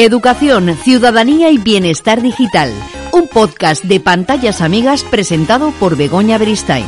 Educación, ciudadanía y bienestar digital. Un podcast de pantallas amigas presentado por Begoña Beristain.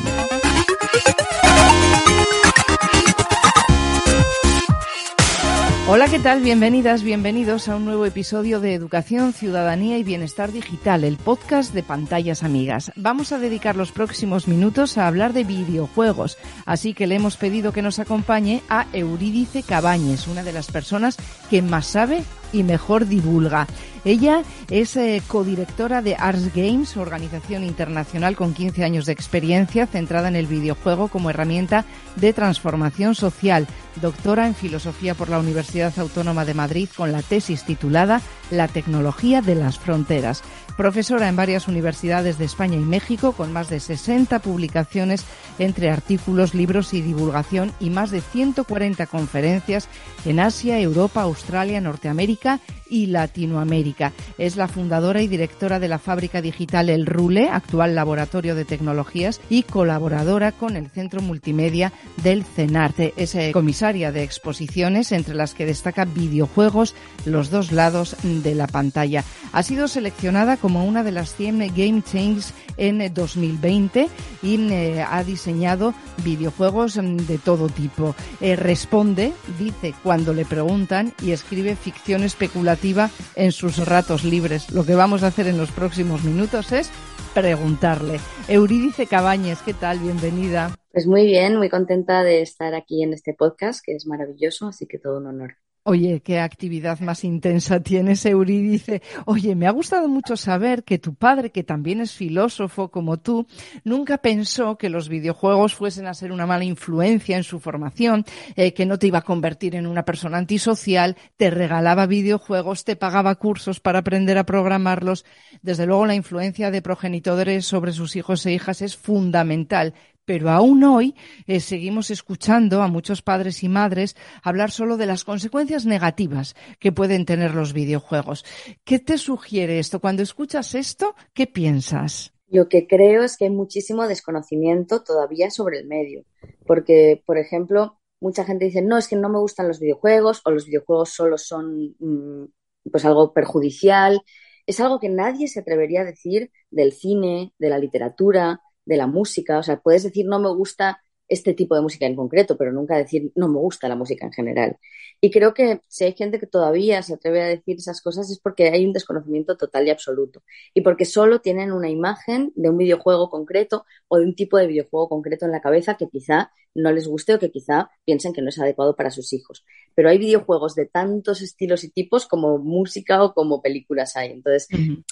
Hola, ¿qué tal? Bienvenidas, bienvenidos a un nuevo episodio de Educación, Ciudadanía y Bienestar Digital, el podcast de Pantallas Amigas. Vamos a dedicar los próximos minutos a hablar de videojuegos, así que le hemos pedido que nos acompañe a Eurídice Cabañes, una de las personas que más sabe y mejor divulga. Ella es eh, codirectora de Arts Games, organización internacional con 15 años de experiencia centrada en el videojuego como herramienta de transformación social. Doctora en filosofía por la Universidad Autónoma de Madrid con la tesis titulada La tecnología de las fronteras. Profesora en varias universidades de España y México con más de 60 publicaciones entre artículos, libros y divulgación y más de 140 conferencias en Asia, Europa, Australia, Norteamérica y Latinoamérica. Es la fundadora y directora de la fábrica digital El Rule, actual laboratorio de tecnologías, y colaboradora con el Centro Multimedia del CENARTE. Es eh, comisaria de exposiciones, entre las que destaca videojuegos, los dos lados de la pantalla. Ha sido seleccionada como una de las 100 Game Changes en 2020 y eh, ha diseñado videojuegos mm, de todo tipo. Eh, responde, dice cuando le preguntan y escribe ficción especulativa en sus ratos libres. Lo que vamos a hacer en los próximos minutos es preguntarle. Eurídice Cabañes, ¿qué tal? Bienvenida. Pues muy bien, muy contenta de estar aquí en este podcast, que es maravilloso, así que todo un honor. Oye, qué actividad más intensa tienes, Eurídice. Oye, me ha gustado mucho saber que tu padre, que también es filósofo como tú, nunca pensó que los videojuegos fuesen a ser una mala influencia en su formación, eh, que no te iba a convertir en una persona antisocial, te regalaba videojuegos, te pagaba cursos para aprender a programarlos. Desde luego, la influencia de progenitores sobre sus hijos e hijas es fundamental pero aún hoy eh, seguimos escuchando a muchos padres y madres hablar solo de las consecuencias negativas que pueden tener los videojuegos. ¿Qué te sugiere esto? Cuando escuchas esto, ¿qué piensas? Lo que creo es que hay muchísimo desconocimiento todavía sobre el medio, porque, por ejemplo, mucha gente dice, no, es que no me gustan los videojuegos o los videojuegos solo son mm, pues algo perjudicial. Es algo que nadie se atrevería a decir del cine, de la literatura, de la música. O sea, puedes decir no me gusta este tipo de música en concreto, pero nunca decir no me gusta la música en general. Y creo que si hay gente que todavía se atreve a decir esas cosas es porque hay un desconocimiento total y absoluto y porque solo tienen una imagen de un videojuego concreto o de un tipo de videojuego concreto en la cabeza que quizá no les guste o que quizá piensen que no es adecuado para sus hijos. Pero hay videojuegos de tantos estilos y tipos como música o como películas hay. Entonces,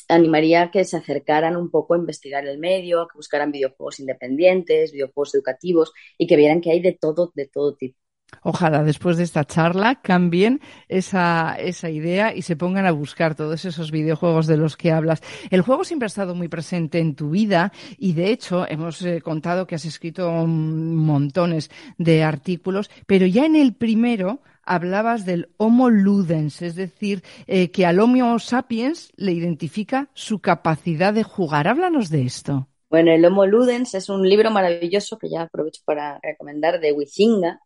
animaría a que se acercaran un poco a investigar el medio, a que buscaran videojuegos independientes, videojuegos educativos y que vieran que hay de todo, de todo tipo. Ojalá después de esta charla cambien esa, esa idea y se pongan a buscar todos esos videojuegos de los que hablas. El juego siempre ha estado muy presente en tu vida y de hecho hemos eh, contado que has escrito montones de artículos, pero ya en el primero hablabas del Homo ludens, es decir, eh, que al Homo sapiens le identifica su capacidad de jugar. Háblanos de esto. Bueno, el Homo ludens es un libro maravilloso que ya aprovecho para recomendar de Huizinga,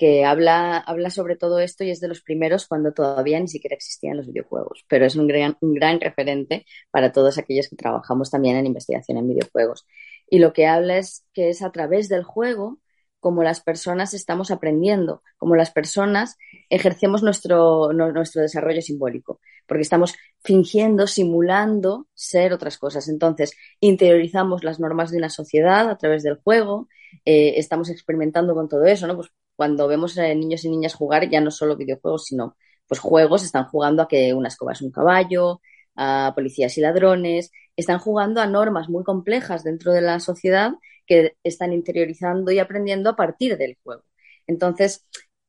que habla, habla sobre todo esto y es de los primeros cuando todavía ni siquiera existían los videojuegos, pero es un gran, un gran referente para todos aquellos que trabajamos también en investigación en videojuegos. Y lo que habla es que es a través del juego como las personas estamos aprendiendo, como las personas ejercemos nuestro, nuestro desarrollo simbólico, porque estamos fingiendo, simulando ser otras cosas. Entonces, interiorizamos las normas de una sociedad a través del juego, eh, estamos experimentando con todo eso, ¿no? Pues cuando vemos a niños y niñas jugar ya no solo videojuegos, sino pues juegos, están jugando a que una escoba es un caballo, a policías y ladrones, están jugando a normas muy complejas dentro de la sociedad que están interiorizando y aprendiendo a partir del juego. Entonces,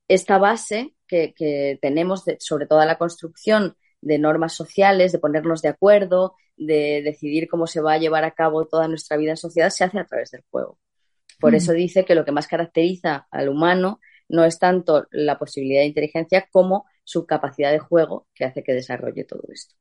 esta base que, tenemos sobre toda la construcción de normas sociales, de ponernos de acuerdo, de decidir cómo se va a llevar a cabo toda nuestra vida en sociedad, se hace a través del juego. Por eso dice que lo que más caracteriza al humano no es tanto la posibilidad de inteligencia como su capacidad de juego que hace que desarrolle todo esto.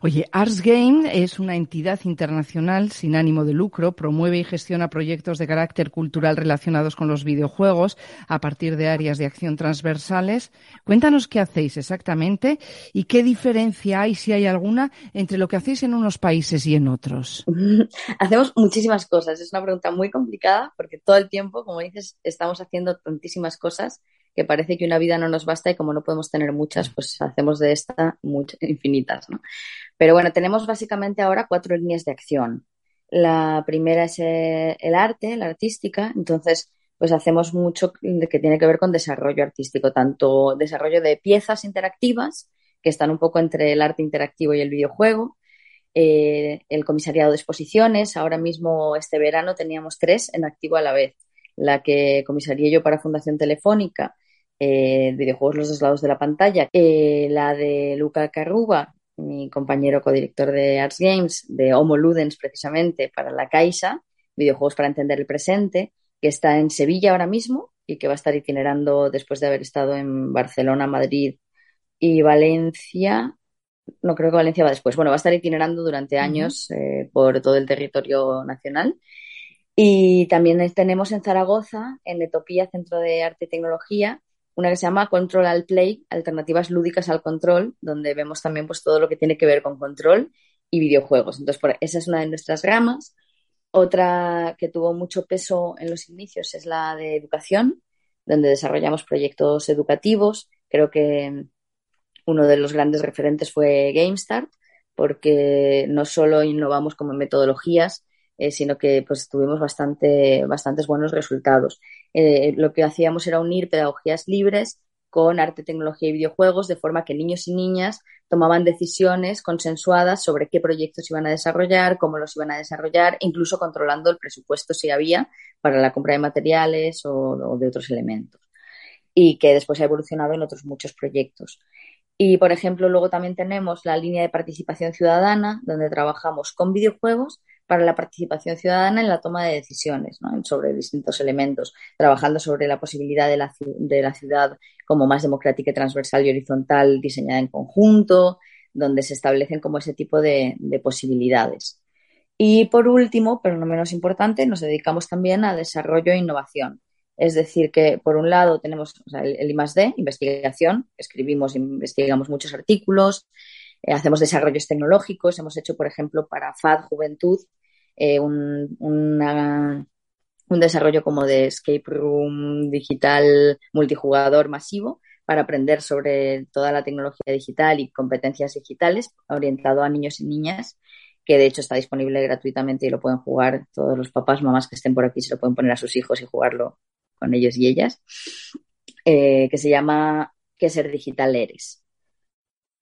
Oye, Arts Game es una entidad internacional sin ánimo de lucro, promueve y gestiona proyectos de carácter cultural relacionados con los videojuegos a partir de áreas de acción transversales. Cuéntanos qué hacéis exactamente y qué diferencia hay, si hay alguna, entre lo que hacéis en unos países y en otros. Hacemos muchísimas cosas. Es una pregunta muy complicada porque todo el tiempo, como dices, estamos haciendo tantísimas cosas que parece que una vida no nos basta y como no podemos tener muchas, pues hacemos de esta muchas, infinitas, ¿no? Pero bueno, tenemos básicamente ahora cuatro líneas de acción. La primera es eh, el arte, la artística, entonces pues hacemos mucho que tiene que ver con desarrollo artístico, tanto desarrollo de piezas interactivas, que están un poco entre el arte interactivo y el videojuego, eh, el comisariado de exposiciones, ahora mismo este verano teníamos tres en activo a la vez la que comisaría yo para Fundación Telefónica, eh, videojuegos Los dos lados de la pantalla, eh, la de Luca Carruba, mi compañero codirector de Arts Games, de Homo Ludens precisamente para la Caixa, videojuegos para entender el presente, que está en Sevilla ahora mismo y que va a estar itinerando después de haber estado en Barcelona, Madrid y Valencia. No creo que Valencia va después. Bueno, va a estar itinerando durante años eh, por todo el territorio nacional. Y también tenemos en Zaragoza, en Etopía, Centro de Arte y Tecnología, una que se llama Control al Play, alternativas lúdicas al control, donde vemos también pues, todo lo que tiene que ver con control y videojuegos. Entonces, esa es una de nuestras ramas. Otra que tuvo mucho peso en los inicios es la de educación, donde desarrollamos proyectos educativos. Creo que uno de los grandes referentes fue GameStart, porque no solo innovamos como metodologías, eh, sino que pues tuvimos bastante, bastantes buenos resultados. Eh, lo que hacíamos era unir pedagogías libres con arte, tecnología y videojuegos, de forma que niños y niñas tomaban decisiones consensuadas sobre qué proyectos iban a desarrollar, cómo los iban a desarrollar, incluso controlando el presupuesto si había para la compra de materiales o, o de otros elementos. Y que después ha evolucionado en otros muchos proyectos. Y, por ejemplo, luego también tenemos la línea de participación ciudadana, donde trabajamos con videojuegos, para la participación ciudadana en la toma de decisiones sobre distintos elementos, trabajando sobre la posibilidad de la, de la ciudad como más democrática, transversal y horizontal, diseñada en conjunto, donde se establecen como ese tipo de, posibilidades. Y por último, pero no menos importante, nos dedicamos también a desarrollo e innovación. Es decir, que por un lado tenemos el, el I+D, investigación, escribimos, investigamos muchos artículos, eh, hacemos desarrollos tecnológicos, hemos hecho, por ejemplo, para FAD Juventud eh, un, un desarrollo como de escape room digital multijugador masivo para aprender sobre toda la tecnología digital y competencias digitales orientado a niños y niñas que de hecho está disponible gratuitamente y lo pueden jugar todos los papás, mamás que estén por aquí, se lo pueden poner a sus hijos y jugarlo con ellos y ellas, eh, que se llama ¿Qué ser digital eres?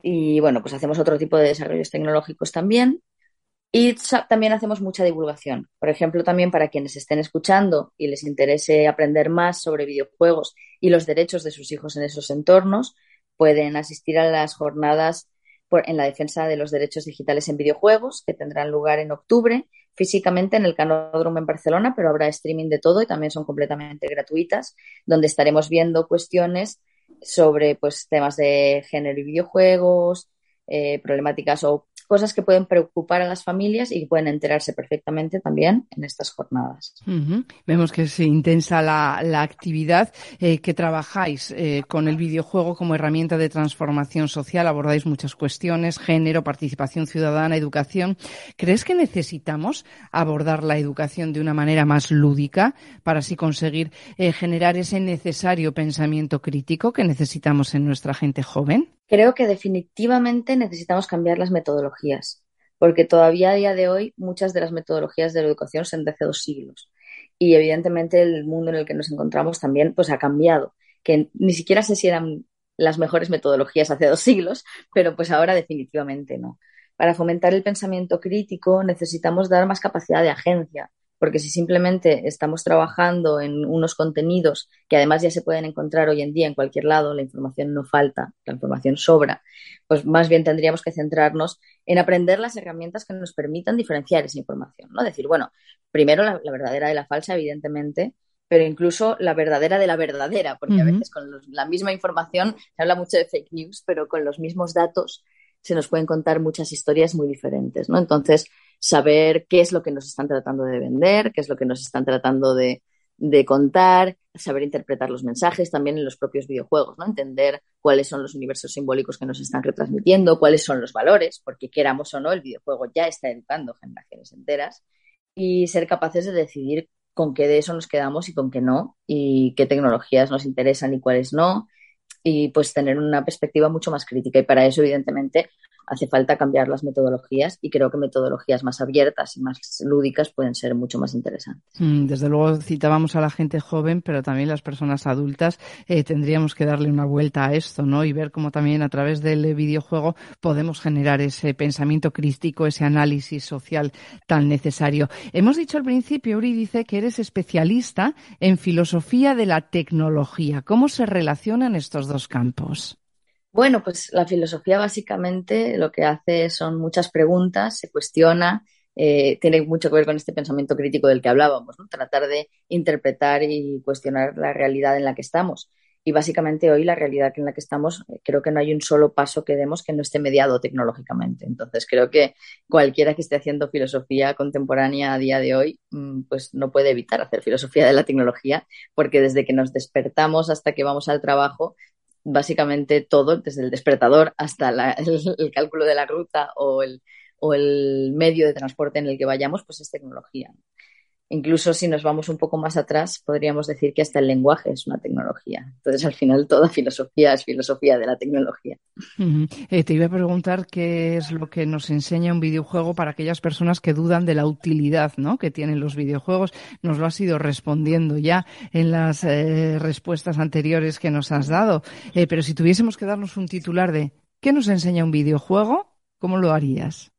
Y bueno, pues hacemos otro tipo de desarrollos tecnológicos también. Y también hacemos mucha divulgación. Por ejemplo, también para quienes estén escuchando y les interese aprender más sobre videojuegos y los derechos de sus hijos en esos entornos, pueden asistir a las jornadas en la defensa de los derechos digitales en videojuegos, que tendrán lugar en octubre, físicamente en el Canódromo en Barcelona, pero habrá streaming de todo y también son completamente gratuitas, donde estaremos viendo cuestiones sobre pues, temas de género y videojuegos, eh, problemáticas o cosas que pueden preocupar a las familias y pueden enterarse perfectamente también en estas jornadas. Vemos que es intensa la, actividad eh, que trabajáis eh, con el videojuego como herramienta de transformación social. Abordáis muchas cuestiones, género, participación ciudadana, educación. ¿Crees que necesitamos abordar la educación de una manera más lúdica para así conseguir eh, generar ese necesario pensamiento crítico que necesitamos en nuestra gente joven? Creo que definitivamente necesitamos cambiar las metodologías, porque todavía a día de hoy muchas de las metodologías de la educación son de hace dos siglos. Y evidentemente el mundo en el que nos encontramos también pues ha cambiado, que ni siquiera sé si eran las mejores metodologías hace dos siglos, pero pues ahora definitivamente no. Para fomentar el pensamiento crítico necesitamos dar más capacidad de agencia, porque si simplemente estamos trabajando en unos contenidos que además ya se pueden encontrar hoy en día en cualquier lado, la información no falta, la información sobra, pues más bien tendríamos que centrarnos en aprender las herramientas que nos permitan diferenciar esa información, ¿no? Decir, bueno, primero la, verdadera de la falsa, evidentemente, pero incluso la verdadera de la verdadera, porque a veces con la misma información se habla mucho de fake news, pero con los mismos datos se nos pueden contar muchas historias muy diferentes, ¿no? Entonces, saber qué es lo que nos están tratando de vender, qué es lo que nos están tratando de, contar, saber interpretar los mensajes también en los propios videojuegos, ¿no? Entender cuáles son los universos simbólicos que nos están retransmitiendo, cuáles son los valores, porque queramos o no, el videojuego ya está educando generaciones enteras y ser capaces de decidir con qué de eso nos quedamos y con qué no, y qué tecnologías nos interesan y cuáles no, y pues tener una perspectiva mucho más crítica. Y para eso, evidentemente, hace falta cambiar las metodologías y creo que metodologías más abiertas y más lúdicas pueden ser mucho más interesantes. Mm, desde luego citábamos a la gente joven, pero también las personas adultas eh, tendríamos que darle una vuelta a esto, ¿no? Y ver cómo también a través del videojuego podemos generar ese pensamiento crítico, ese análisis social tan necesario. Hemos dicho al principio, Uri dice que eres especialista en filosofía de la tecnología. ¿Cómo se relacionan estos dos campos? Bueno, pues la filosofía básicamente lo que hace son muchas preguntas, se cuestiona, eh, tiene mucho que ver con este pensamiento crítico del que hablábamos, tratar de interpretar y cuestionar la realidad en la que estamos. Y básicamente hoy la realidad en la que estamos, eh, creo que no hay un solo paso que demos que no esté mediado tecnológicamente. Entonces creo que cualquiera que esté haciendo filosofía contemporánea a día de hoy, mm, pues no puede evitar hacer filosofía de la tecnología, porque desde que nos despertamos hasta que vamos al trabajo, básicamente todo, desde el despertador hasta el, cálculo de la ruta o el, o el medio de transporte en el que vayamos, pues es tecnología. Incluso si nos vamos un poco más atrás, podríamos decir que hasta el lenguaje es una tecnología. Entonces, al final, toda filosofía es filosofía de la tecnología. Eh, te iba a preguntar qué es lo que nos enseña un videojuego para aquellas personas que dudan de la utilidad ¿no? que tienen los videojuegos. Nos lo has ido respondiendo ya en las eh, respuestas anteriores que nos has dado. Eh, pero si tuviésemos que darnos un titular de ¿qué nos enseña un videojuego? ¿Cómo lo harías?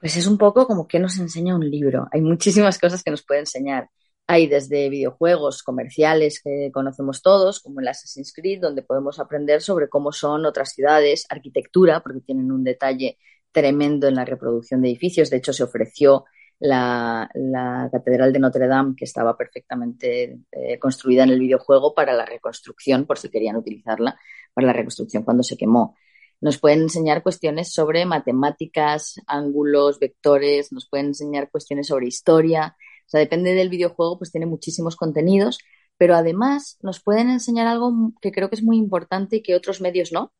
Pues es un poco como que nos enseña un libro. Hay muchísimas cosas que nos puede enseñar. Hay desde videojuegos comerciales que conocemos todos, como el Assassin's Creed, donde podemos aprender sobre cómo son otras ciudades, arquitectura, porque tienen un detalle tremendo en la reproducción de edificios. De hecho, se ofreció la, Catedral de Notre Dame, que estaba perfectamente eh, construida en el videojuego, para la reconstrucción, por si querían utilizarla, para la reconstrucción cuando se quemó nos pueden enseñar cuestiones sobre matemáticas, ángulos, vectores, nos pueden enseñar cuestiones sobre historia. O sea, depende del videojuego, pues tiene muchísimos contenidos, pero además nos pueden enseñar algo que creo que es muy importante y que otros medios no.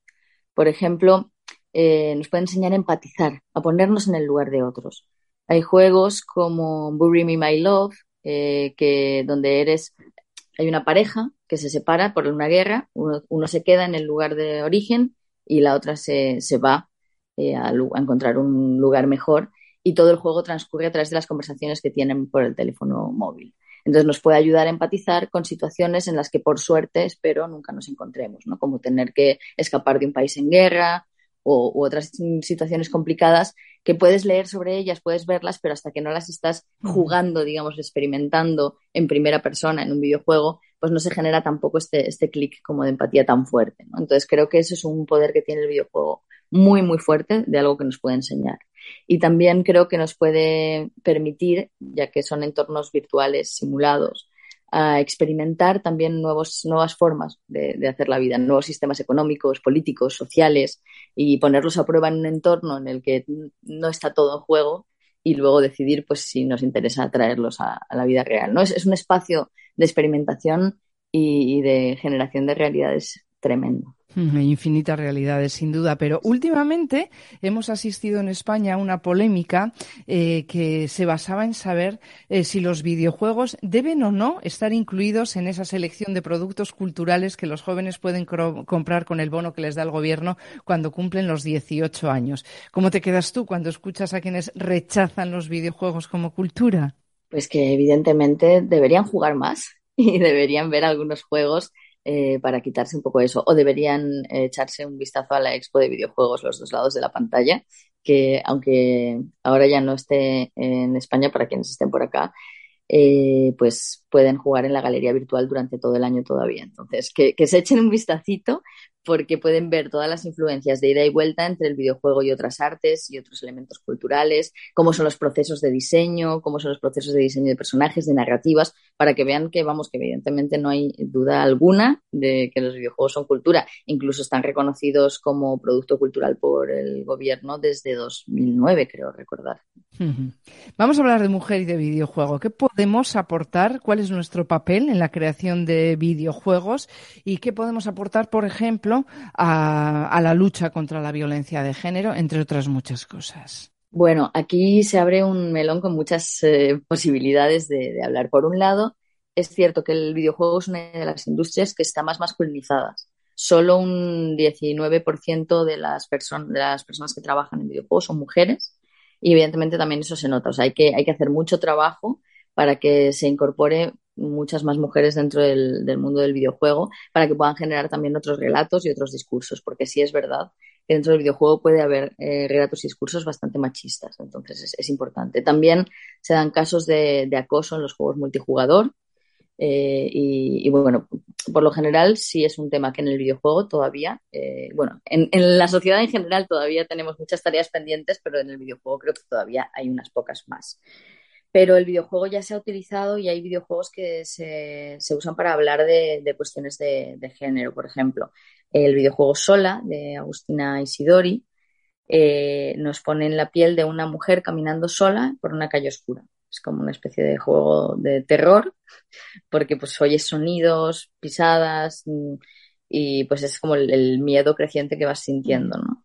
Por ejemplo, eh, nos pueden enseñar a empatizar, a ponernos en el lugar de otros. Hay juegos como Bury Me My Love, eh, que donde eres, hay una pareja que se separa por una guerra, uno se queda en el lugar de origen y la otra se, se va eh, a, encontrar un lugar mejor y todo el juego transcurre a través de las conversaciones que tienen por el teléfono móvil. Entonces nos puede ayudar a empatizar con situaciones en las que por suerte espero nunca nos encontremos, ¿no? Como tener que escapar de un país en guerra o, u otras situaciones complicadas que puedes leer sobre ellas, puedes verlas, pero hasta que no las estás jugando, digamos, experimentando en primera persona en un videojuego, pues no se genera tampoco este, este clic como de empatía tan fuerte. Entonces creo que eso es un poder que tiene el videojuego muy, muy fuerte de algo que nos puede enseñar. Y también creo que nos puede permitir, ya que son entornos virtuales simulados, a experimentar también nuevos, nuevas formas de, de, hacer la vida, nuevos sistemas económicos, políticos, sociales y ponerlos a prueba en un entorno en el que no está todo en juego y luego decidir pues si nos interesa traerlos a, la vida real. ¿no? Es, es, un espacio de experimentación y, y de generación de realidades tremendo. Infinitas realidades, sin duda. Pero últimamente hemos asistido en España a una polémica eh, que se basaba en saber eh, si los videojuegos deben o no estar incluidos en esa selección de productos culturales que los jóvenes pueden comprar con el bono que les da el gobierno cuando cumplen los 18 años. ¿Cómo te quedas tú cuando escuchas a quienes rechazan los videojuegos como cultura? Pues que evidentemente deberían jugar más y deberían ver algunos juegos eh, para quitarse un poco eso. O deberían eh, echarse un vistazo a la expo de videojuegos, los dos lados de la pantalla, que aunque ahora ya no esté en España, para quienes estén por acá, eh, pues pueden jugar en la galería virtual durante todo el año todavía. Entonces, que, se echen un vistacito porque pueden ver todas las influencias de ida y vuelta entre el videojuego y otras artes y otros elementos culturales, cómo son los procesos de diseño, cómo son los procesos de diseño de personajes, de narrativas, para que vean que, vamos, que evidentemente no hay duda alguna de que los videojuegos son cultura. Incluso están reconocidos como producto cultural por el gobierno desde 2009, creo recordar. Vamos a hablar de mujer y de videojuego. ¿Qué podemos aportar? ¿Cuál es nuestro papel en la creación de videojuegos? ¿Y qué podemos aportar, por ejemplo, a, la lucha contra la violencia de género, entre otras muchas cosas? Bueno, aquí se abre un melón con muchas eh, posibilidades de, hablar. Por un lado, es cierto que el videojuego es una de las industrias que está más masculinizada. Solo un 19% de las, de las personas que trabajan en videojuegos son mujeres y evidentemente también eso se nota. O sea, hay que, hay que hacer mucho trabajo para que se incorpore muchas más mujeres dentro del, mundo del videojuego, para que puedan generar también otros relatos y otros discursos, porque sí es verdad que dentro del videojuego puede haber eh, relatos y discursos bastante machistas, entonces es, importante. También se dan casos de, acoso en los juegos multijugador, eh, y, bueno, por lo general sí es un tema que en el videojuego todavía, eh, bueno, en, la sociedad en general todavía tenemos muchas tareas pendientes, pero en el videojuego creo que todavía hay unas pocas más. Pero el videojuego ya se ha utilizado y hay videojuegos que se, usan para hablar de, cuestiones de, género. Por ejemplo, el videojuego Sola de Agustina Isidori eh, nos pone en la piel de una mujer caminando sola por una calle oscura. Es como una especie de juego de terror, porque pues oyes sonidos, pisadas, y pues es como el, miedo creciente que vas sintiendo, ¿no?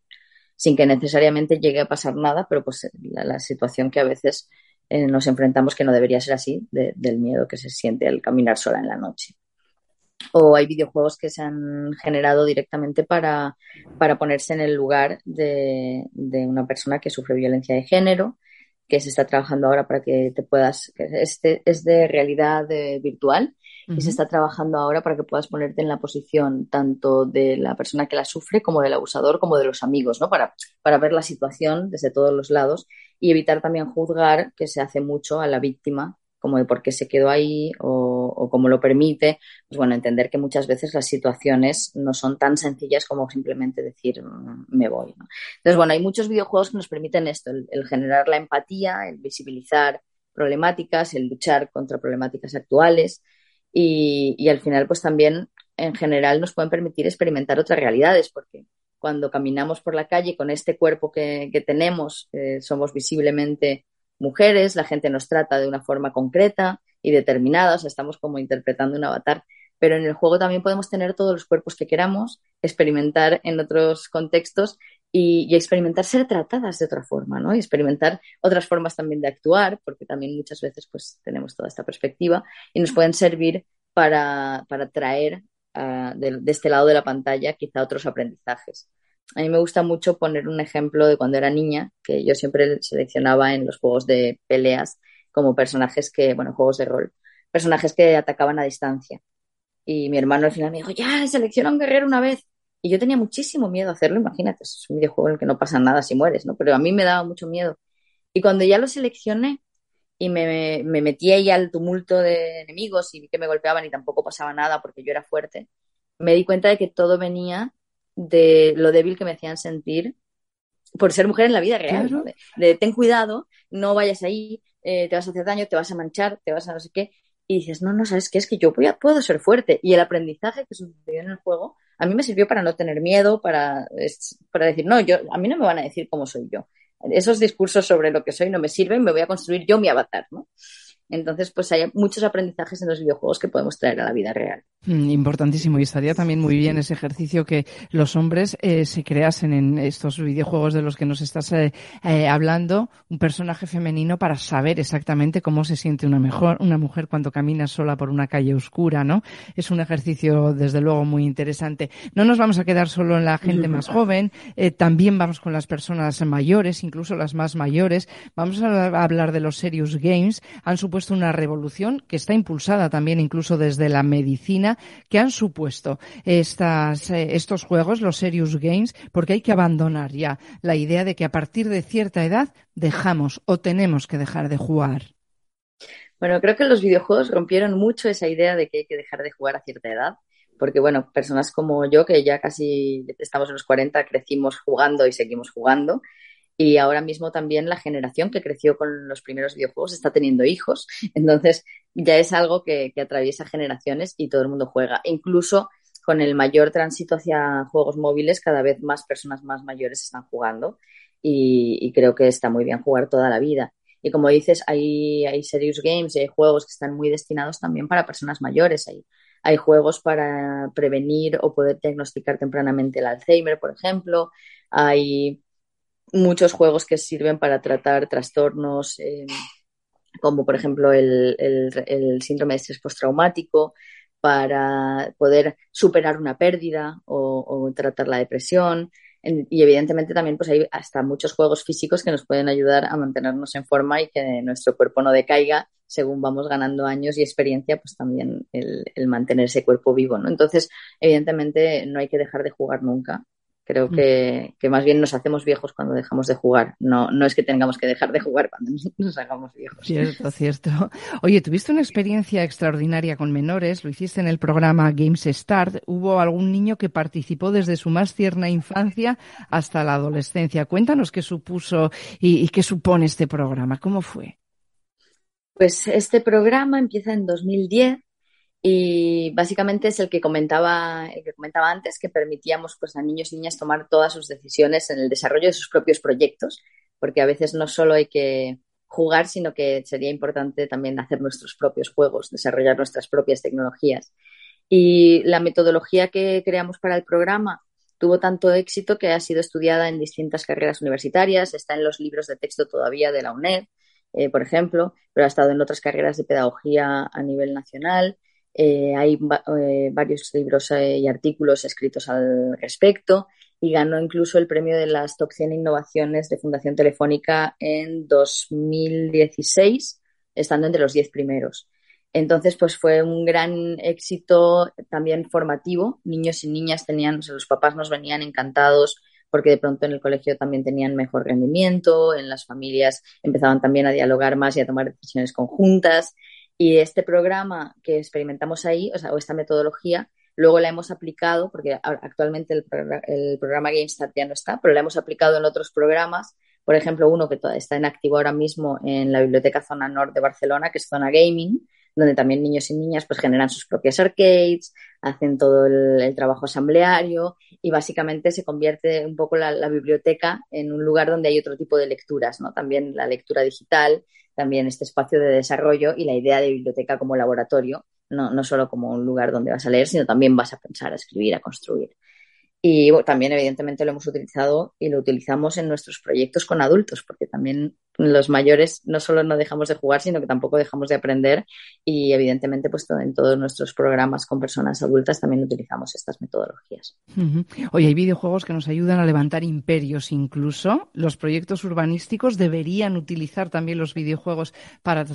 Sin que necesariamente llegue a pasar nada, pero pues la, situación que a veces eh, nos enfrentamos que no debería ser así, del miedo que se siente al caminar sola en la noche. O hay videojuegos que se han generado directamente para, para ponerse en el lugar de, de, una persona que sufre violencia de género que se está trabajando ahora para que te puedas, este es de realidad eh, virtual y se está trabajando ahora para que puedas ponerte en la posición tanto de la persona que la sufre como del abusador como de los amigos, ¿no? Para, para ver la situación desde todos los lados y evitar también juzgar que se hace mucho a la víctima como de por qué se quedó ahí o, cómo lo permite, pues bueno, entender que muchas veces las situaciones no son tan sencillas como simplemente decir mm, me voy. Entonces, bueno, hay muchos videojuegos que nos permiten esto, el, generar la empatía, el visibilizar problemáticas, el luchar contra problemáticas actuales y, y al final pues también en general nos pueden permitir experimentar otras realidades porque cuando caminamos por la calle con este cuerpo que, que tenemos, eh, somos visiblemente mujeres, la gente nos trata de una forma concreta y determinada, o sea, estamos como interpretando un avatar, pero en el juego también podemos tener todos los cuerpos que queramos, experimentar en otros contextos y, experimentar ser tratadas de otra forma, ¿no? Y experimentar otras formas también de actuar, porque también muchas veces pues tenemos toda esta perspectiva y nos pueden servir para, para traer ah, de, este lado de la pantalla quizá otros aprendizajes a mí me gusta mucho poner un ejemplo de cuando era niña, que yo siempre seleccionaba en los juegos de peleas como personajes que, bueno, juegos de rol, personajes que atacaban a distancia. Y mi hermano al final me dijo, ya, selecciona un guerrero una vez. Y yo tenía muchísimo miedo a hacerlo, imagínate, es un videojuego en el que no pasa nada si mueres, ¿no? Pero a mí me daba mucho miedo. Y cuando ya lo seleccioné y me, me metí ahí al tumulto de enemigos y vi que me golpeaban y tampoco pasaba nada porque yo era fuerte, me di cuenta de que todo venía de lo débil que me hacían sentir por ser mujer en la vida real. De, ten cuidado, no vayas ahí, eh, te vas a hacer daño, te vas a manchar, te vas a no sé qué. Y dices, no, no, ¿sabes qué? Es que yo puedo ser fuerte. Y el aprendizaje que sucedió en el juego a mí me sirvió para no tener miedo, para, para decir, no, yo, a mí no me van a decir cómo soy yo. Esos discursos sobre lo que soy no me sirven, me voy a construir yo mi avatar, ¿no? Entonces, pues hay muchos aprendizajes en los videojuegos que podemos traer a la vida real. Mm, importantísimo. Y estaría también muy bien ese ejercicio que los hombres eh, se creasen en estos videojuegos de los que nos estás eh, eh, hablando, un personaje femenino para saber exactamente cómo se siente una, mejor, una mujer cuando camina sola por una calle oscura, ¿no? Es un ejercicio, desde luego, muy interesante. No nos vamos a quedar solo en la gente más joven, también vamos con las personas mayores, incluso las más mayores. Vamos a hablar de los Serious Games. Han supuesto una revolución que está impulsada también incluso desde la medicina que han supuesto estas, eh, estos juegos, los Serious Games, porque hay que abandonar ya la idea de que a partir de cierta edad dejamos o tenemos que dejar de jugar. Bueno, creo que los videojuegos rompieron mucho esa idea de que hay que dejar de jugar a cierta edad, porque bueno, personas como yo, que ya casi estamos en los 40, crecimos jugando y seguimos jugando, y ahora mismo también la generación que creció con los primeros videojuegos está teniendo hijos, entonces ya es algo que, atraviesa generaciones y todo el mundo juega. Incluso con el mayor tránsito hacia juegos móviles, cada vez más personas más mayores están jugando y creo que está muy bien jugar toda la vida. Y como dices, hay, hay serious games y hay juegos que están muy destinados también para personas mayores. Hay, hay juegos para prevenir o poder diagnosticar tempranamente el Alzheimer, por ejemplo. Hay muchos juegos que sirven para tratar trastornos eh, como, por ejemplo, el, síndrome de estrés postraumático, para poder superar una pérdida o, o tratar la depresión y evidentemente también pues hay hasta muchos juegos físicos que nos pueden ayudar a mantenernos en forma y que nuestro cuerpo no decaiga según vamos ganando años y experiencia, pues también el, el mantener ese cuerpo vivo, ¿no? Entonces, evidentemente no hay que dejar de jugar nunca Creo mm. que, más bien nos hacemos viejos cuando dejamos de jugar. No, no es que tengamos que dejar de jugar cuando nos hagamos viejos. Cierto, cierto. Oye, tuviste una experiencia extraordinaria con menores, lo hiciste en el programa Games Start. Hubo algún niño que participó desde su más tierna infancia hasta la adolescencia. Cuéntanos qué supuso y, y qué supone este programa. ¿Cómo fue? Pues este programa empieza en 2010 y básicamente es el que comentaba, el que comentaba antes, que permitíamos pues, a niños y niñas tomar todas sus decisiones en el desarrollo de sus propios proyectos, porque a veces no solo hay que jugar, sino que sería importante también hacer nuestros propios juegos, desarrollar nuestras propias tecnologías. Y la metodología que creamos para el programa tuvo tanto éxito que ha sido estudiada en distintas carreras universitarias, está en los libros de texto todavía de la UNED, eh, por ejemplo, pero ha estado en otras carreras de pedagogía a nivel nacional eh, hay eh, varios libros eh, y artículos escritos al respecto y ganó incluso el premio de las Top 100 Innovaciones de Fundación Telefónica en 2016, estando entre los 10 primeros. Entonces, pues fue un gran éxito también formativo. Niños y niñas tenían, los papás nos venían encantados porque de pronto en el colegio también tenían mejor rendimiento, en las familias empezaban también a dialogar más y a tomar decisiones conjuntas. Y este programa que experimentamos ahí, o sea, o esta metodología, luego la hemos aplicado, porque actualmente el, el programa GameStart ya no está, pero la hemos aplicado en otros programas. Por ejemplo, uno que está en activo ahora mismo en la Biblioteca Zona Norte de Barcelona, que es Zona Gaming, donde también niños y niñas pues generan sus propias arcades, hacen todo el, trabajo asambleario y básicamente se convierte un poco la, biblioteca en un lugar donde hay otro tipo de lecturas, ¿no? También la lectura digital, también este espacio de desarrollo y la idea de biblioteca como laboratorio, no, no solo como un lugar donde vas a leer, sino también vas a pensar, a escribir, a construir. Y también, evidentemente, lo hemos utilizado y lo utilizamos en nuestros proyectos con adultos, porque también los mayores no solo no dejamos de jugar, sino que tampoco dejamos de aprender. Y, evidentemente, pues en todos nuestros programas con personas adultas también utilizamos estas metodologías. Hoy hay videojuegos que nos ayudan a levantar imperios incluso. Los proyectos urbanísticos deberían utilizar también los videojuegos para,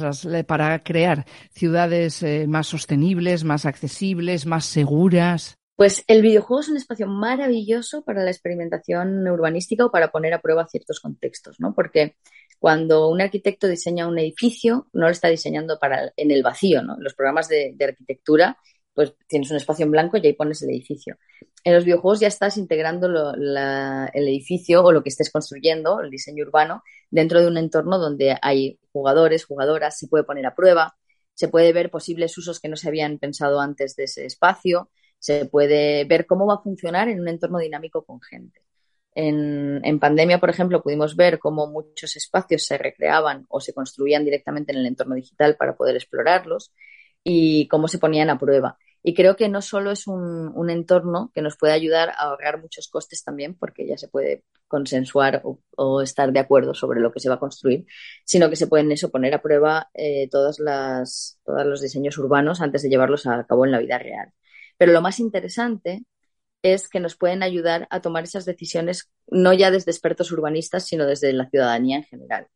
para crear ciudades eh, más sostenibles, más accesibles, más seguras. Pues el videojuego es un espacio maravilloso para la experimentación urbanística o para poner a prueba ciertos contextos, ¿no? Porque cuando un arquitecto diseña un edificio, no lo está diseñando para en el vacío, ¿no? Los programas de, arquitectura, pues tienes un espacio en blanco y ahí pones el edificio. En los videojuegos ya estás integrando el edificio o lo que estés construyendo, el diseño urbano, dentro de un entorno donde hay jugadores, jugadoras, se puede poner a prueba, se puede ver posibles usos que no se habían pensado antes de ese espacio, se puede ver cómo va a funcionar en un entorno dinámico con gente. En, en, pandemia, por ejemplo, pudimos ver cómo muchos espacios se recreaban o se construían directamente en el entorno digital para poder explorarlos y cómo se ponían a prueba. Y creo que no solo es un, un entorno que nos puede ayudar a ahorrar muchos costes también, porque ya se puede consensuar o, estar de acuerdo sobre lo que se va a construir, sino que se pueden eso poner a prueba eh, todos los diseños urbanos antes de llevarlos a cabo en la vida real. Pero lo más interesante es que nos pueden ayudar a tomar esas decisiones no ya desde expertos urbanistas, sino desde la ciudadanía en general.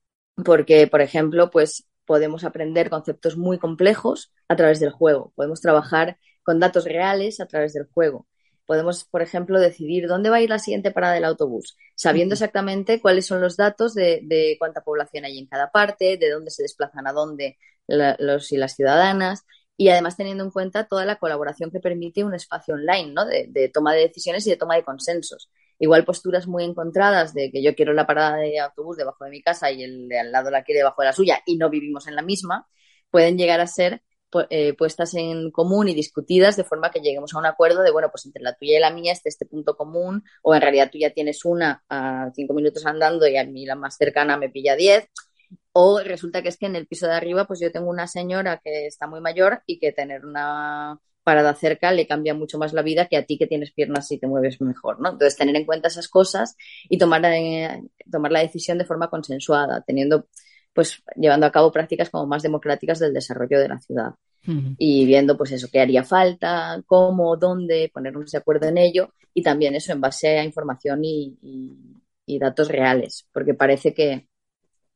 Porque, por ejemplo, pues podemos aprender conceptos muy complejos a través del juego. Podemos trabajar con datos reales a través del juego. podemos, por ejemplo, decidir dónde va a ir la siguiente parada del autobús, sabiendo exactamente cuáles son los datos de, cuánta población hay en cada parte, de dónde se desplazan a dónde los y las ciudadanas, y además teniendo en cuenta toda la colaboración que permite un espacio online, ¿no? De, toma de decisiones y de toma de consensos. Igual posturas muy encontradas de que yo quiero la parada de autobús debajo de mi casa y el de al lado la quiere debajo de la suya y no vivimos en la misma, pueden llegar a ser eh, puestas en común y discutidas de forma que lleguemos a un acuerdo de, bueno, pues entre la tuya y la mía este este punto común, o en realidad tú ya tienes una a cinco minutos andando y a mí la más cercana me pilla diez, o resulta que es que en el piso de arriba pues yo tengo una señora que está muy mayor y que tener una parada cerca le cambia mucho más la vida que a ti que tienes piernas y te mueves mejor, ¿no? Entonces, tener en cuenta esas cosas y tomar, eh, tomar la decisión de forma consensuada, teniendo pues llevando a cabo prácticas como más democráticas del desarrollo de la ciudad. Y viendo, pues eso, qué haría falta, cómo, dónde, ponernos de acuerdo en ello y también eso en base a información y, datos reales, porque parece que,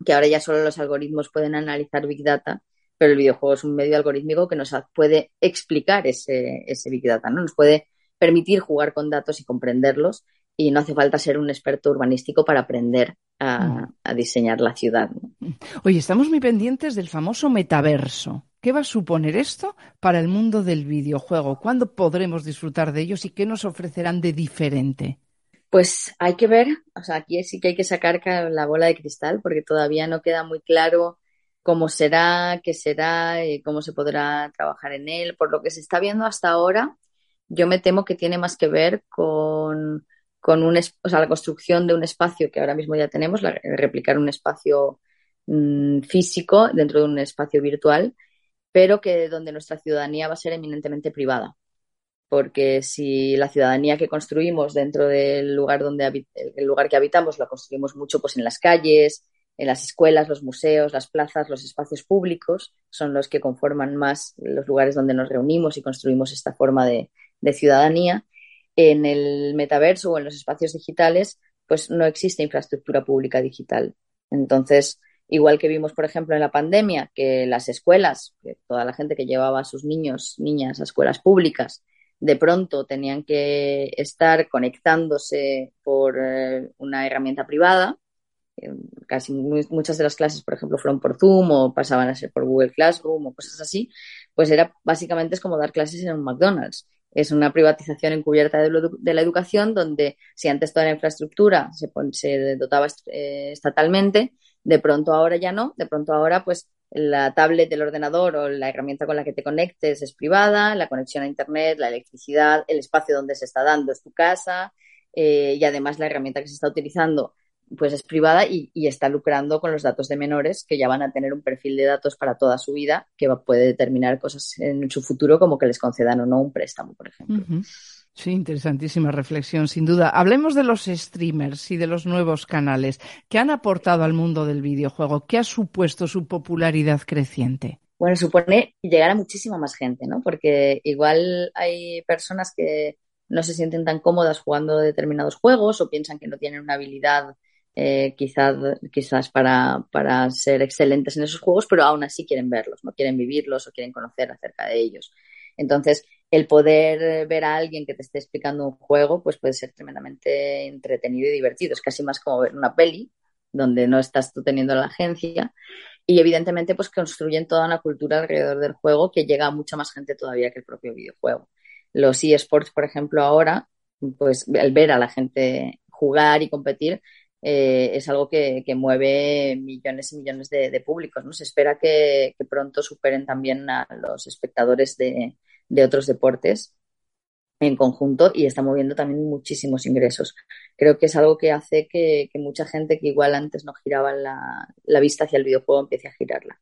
que, ahora ya solo los algoritmos pueden analizar Big Data, pero el videojuego es un medio algorítmico que nos puede explicar ese, ese Big Data, ¿no? Nos puede permitir jugar con datos y comprenderlos y no hace falta ser un experto urbanístico para aprender a, mm. diseñar la ciudad. Oye, estamos muy pendientes del famoso metaverso. ¿Qué va a suponer esto para el mundo del videojuego? ¿Cuándo podremos disfrutar de ellos y qué nos ofrecerán de diferente? Pues hay que ver, o sea, aquí sí que hay que sacar la bola de cristal porque todavía no queda muy claro cómo será, qué será, y cómo se podrá trabajar en él. Por lo que se está viendo hasta ahora, yo me temo que tiene más que ver con con un, o sea, la construcción de un espacio que ahora mismo ya tenemos, replicar un espacio mm, físico dentro de un espacio virtual, pero que donde nuestra ciudadanía va a ser eminentemente privada. Porque si la ciudadanía que construimos dentro del lugar donde el lugar que habitamos la construimos mucho pues en las calles, en las escuelas, los museos, las plazas, los espacios públicos, son los que conforman más los lugares donde nos reunimos y construimos esta forma de ciudadanía en el metaverso o en los espacios digitales, pues no existe infraestructura pública digital. Entonces, igual que vimos, por ejemplo, en la pandemia, que las escuelas, que toda la gente que llevaba a sus niños, niñas a escuelas públicas, de pronto tenían que estar conectándose por eh, una herramienta privada. Eh, casi muchas de las clases, por ejemplo, fueron por Zoom o pasaban a ser por Google Classroom o cosas así. Pues era básicamente es como dar clases en un McDonald's es una privatización encubierta de, la educación donde si antes toda la infraestructura se, se dotaba eh, estatalmente, de pronto ahora ya no, de pronto ahora pues la tablet del ordenador o la herramienta con la que te conectes es privada, la conexión a Internet, la electricidad, el espacio donde se está dando es tu casa eh, y además la herramienta que se está utilizando pues es privada y, está lucrando con los datos de menores que ya van a tener un perfil de datos para toda su vida que puede determinar cosas en su futuro como que les concedan o no un préstamo, por ejemplo. Sí, interesantísima reflexión, sin duda. Hablemos de los streamers y de los nuevos canales. ¿Qué han aportado al mundo del videojuego? ¿Qué ha supuesto su popularidad creciente? Bueno, supone llegar a muchísima más gente, ¿no? Porque igual hay personas que no se sienten tan cómodas jugando determinados juegos o piensan que no tienen una habilidad eh, quizás, quizás para, para, ser excelentes en esos juegos, pero aún así quieren verlos, no quieren vivirlos o quieren conocer acerca de ellos. Entonces, el poder ver a alguien que te esté explicando un juego, pues puede ser tremendamente entretenido y divertido. Es casi más como ver una peli, donde no estás tú teniendo la agencia. Y evidentemente, pues construyen toda una cultura alrededor del juego que llega a mucha más gente todavía que el propio videojuego. Los eSports, por ejemplo, ahora, pues el ver a la gente jugar y competir, eh, es algo que, mueve millones y millones de, públicos. ¿no? Se espera que, pronto superen también a los espectadores de, otros deportes en conjunto y está moviendo también muchísimos ingresos. Creo que es algo que hace que, mucha gente que igual antes no giraba la, la vista hacia el videojuego empiece a girarla.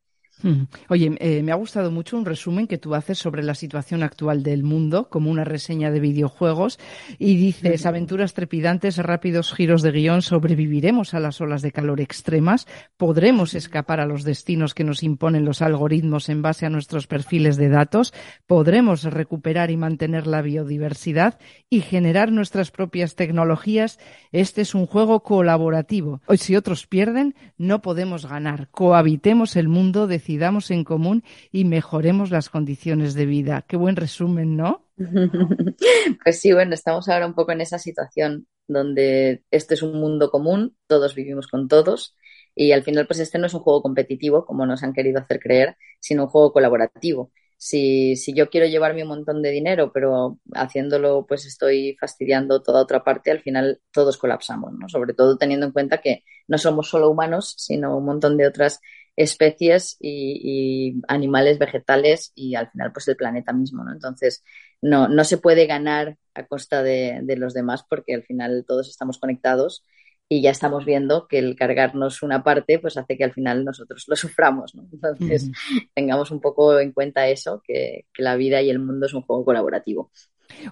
Oye, eh, me ha gustado mucho un resumen que tú haces sobre la situación actual del mundo, como una reseña de videojuegos, y dices aventuras trepidantes, rápidos giros de guion, sobreviviremos a las olas de calor extremas, podremos escapar a los destinos que nos imponen los algoritmos en base a nuestros perfiles de datos, podremos recuperar y mantener la biodiversidad y generar nuestras propias tecnologías. Este es un juego colaborativo. Hoy, si otros pierden, no podemos ganar. Cohabitemos el mundo de decidamos en común y mejoremos las condiciones de vida. Qué buen resumen, ¿no? Pues sí, bueno, estamos ahora un poco en esa situación donde este es un mundo común, todos vivimos con todos y al final pues este no es un juego competitivo como nos han querido hacer creer, sino un juego colaborativo. Si, si yo quiero llevarme un montón de dinero, pero haciéndolo pues estoy fastidiando toda otra parte, al final todos colapsamos, ¿no? Sobre todo teniendo en cuenta que no somos solo humanos, sino un montón de otras especies y, animales vegetales y al final pues el planeta mismo, ¿no? Entonces no, no se puede ganar a costa de, de los demás porque al final todos estamos conectados y ya estamos viendo que el cargarnos una parte pues hace que al final nosotros lo suframos, ¿no? Entonces tengamos un poco en cuenta eso, que, que, la vida y el mundo es un juego colaborativo.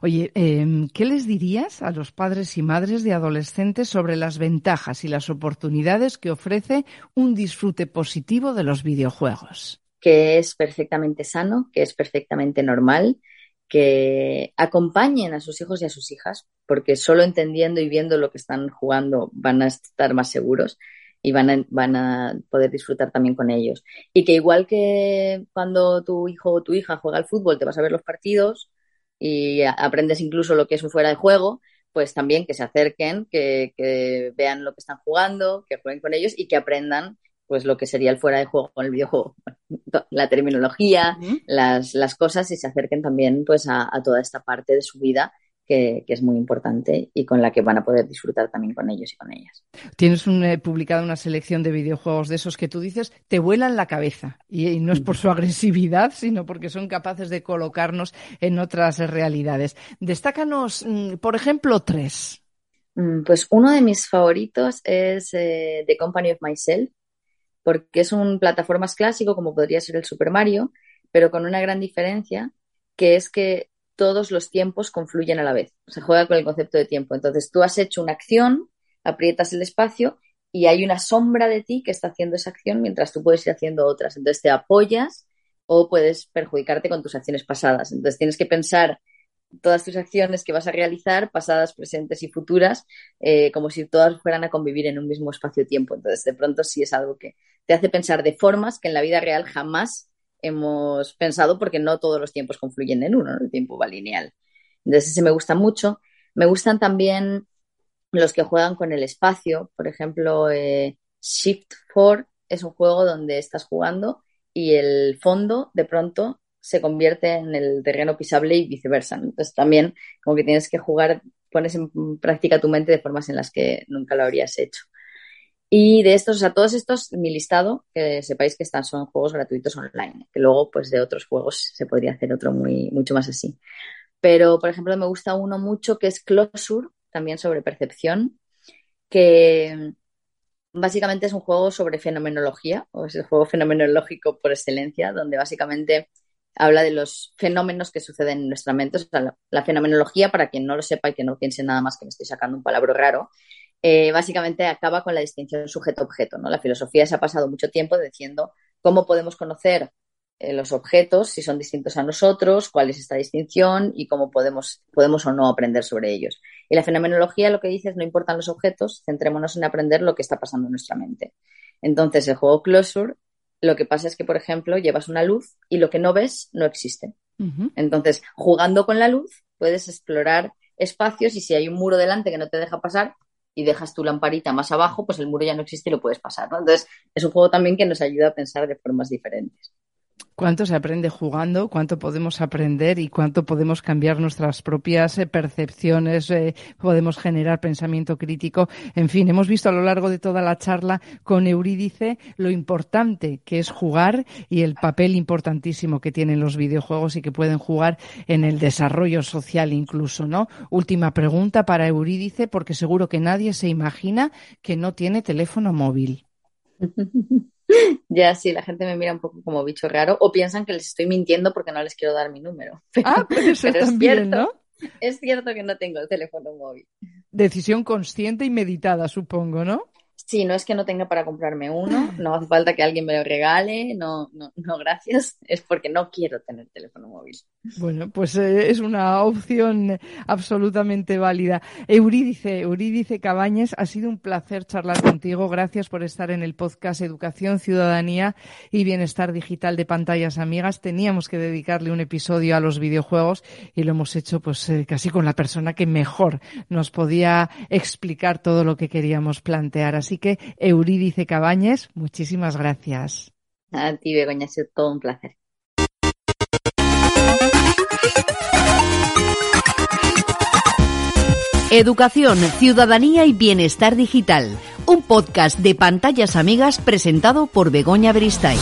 Oye, eh, ¿qué les dirías a los padres y madres de adolescentes sobre las ventajas y las oportunidades que ofrece un disfrute positivo de los videojuegos? Que es perfectamente sano, que es perfectamente normal, que acompañen a sus hijos y a sus hijas, porque solo entendiendo y viendo lo que están jugando van a estar más seguros y van a, van a poder disfrutar también con ellos. Y que igual que cuando tu hijo o tu hija juega al fútbol, te vas a ver los partidos, y aprendes incluso lo que es un fuera de juego, pues también que se acerquen, que, que, vean lo que están jugando, que jueguen con ellos y que aprendan pues lo que sería el fuera de juego con el videojuego, la terminología, uh -huh. las, las, cosas y se acerquen también pues a, a, toda esta parte de su vida que, que, es muy importante y con la que van a poder disfrutar también con ellos y con ellas. Tienes un, eh, publicado una selección de videojuegos de esos que tú dices te vuelan la cabeza y, y, no es por su agresividad, sino porque son capaces de colocarnos en otras realidades. Destácanos, mm, por ejemplo, tres. Mm, pues uno de mis favoritos es eh, The Company of Myself, porque es un plataformas clásico como podría ser el Super Mario, pero con una gran diferencia, que es que todos los tiempos confluyen a la vez. Se juega con el concepto de tiempo. Entonces, tú has hecho una acción, aprietas el espacio y hay una sombra de ti que está haciendo esa acción mientras tú puedes ir haciendo otras. Entonces, te apoyas o puedes perjudicarte con tus acciones pasadas. Entonces, tienes que pensar todas tus acciones que vas a realizar, pasadas, presentes y futuras, eh, como si todas fueran a convivir en un mismo espacio-tiempo. Entonces, de pronto sí es algo que te hace pensar de formas que en la vida real jamás hemos pensado porque no todos los tiempos confluyen en uno, ¿no? el tiempo va lineal. Entonces ese me gusta mucho. Me gustan también los que juegan con el espacio, por ejemplo, eh, Shift 4 es un juego donde estás jugando y el fondo de pronto se convierte en el terreno pisable y viceversa. Entonces también como que tienes que jugar, pones en práctica tu mente de formas en las que nunca lo habrías hecho. Y de estos, o sea, todos estos, mi listado, que sepáis que están, son juegos gratuitos online, que luego, pues de otros juegos se podría hacer otro muy, mucho más así. Pero, por ejemplo, me gusta uno mucho que es Closure, también sobre percepción, que básicamente es un juego sobre fenomenología, o es el juego fenomenológico por excelencia, donde básicamente habla de los fenómenos que suceden en nuestra mente. O sea, la, la fenomenología, para quien no lo sepa y que no piense nada más que me estoy sacando un palabra raro, eh, básicamente acaba con la distinción sujeto-objeto. ¿no? La filosofía se ha pasado mucho tiempo diciendo cómo podemos conocer eh, los objetos, si son distintos a nosotros, cuál es esta distinción y cómo podemos, podemos o no aprender sobre ellos. Y la fenomenología lo que dice es no importan los objetos, centrémonos en aprender lo que está pasando en nuestra mente. Entonces, el juego Closure, lo que pasa es que, por ejemplo, llevas una luz y lo que no ves no existe. Uh -huh. Entonces, jugando con la luz, puedes explorar espacios y si hay un muro delante que no te deja pasar, y dejas tu lamparita más abajo, pues el muro ya no existe y lo puedes pasar. ¿no? Entonces, es un juego también que nos ayuda a pensar de formas diferentes. ¿Cuánto se aprende jugando? ¿Cuánto podemos aprender y cuánto podemos cambiar nuestras propias eh, percepciones? Eh, podemos generar pensamiento crítico. En fin, hemos visto a lo largo de toda la charla con Eurídice lo importante que es jugar y el papel importantísimo que tienen los videojuegos y que pueden jugar en el desarrollo social incluso, ¿no? Última pregunta para Eurídice, porque seguro que nadie se imagina que no tiene teléfono móvil. Ya sí, la gente me mira un poco como bicho raro o piensan que les estoy mintiendo porque no les quiero dar mi número. Pero, ah, puede ser pero también, es cierto, ¿no? Es cierto que no tengo el teléfono móvil. Decisión consciente y meditada, supongo, ¿no? Sí, no es que no tenga para comprarme uno, no hace falta que alguien me lo regale, no, no, no gracias, es porque no quiero tener teléfono móvil. Bueno, pues eh, es una opción absolutamente válida. Eurídice, Eurídice Cabañes, ha sido un placer charlar contigo. Gracias por estar en el podcast Educación, Ciudadanía y Bienestar Digital de Pantallas Amigas. Teníamos que dedicarle un episodio a los videojuegos y lo hemos hecho pues eh, casi con la persona que mejor nos podía explicar todo lo que queríamos plantear. Así que Eurídice Cabañes, muchísimas gracias. A ti, Begoña, ha sido todo un placer. Educación, Ciudadanía y Bienestar Digital, un podcast de pantallas amigas presentado por Begoña Beristain.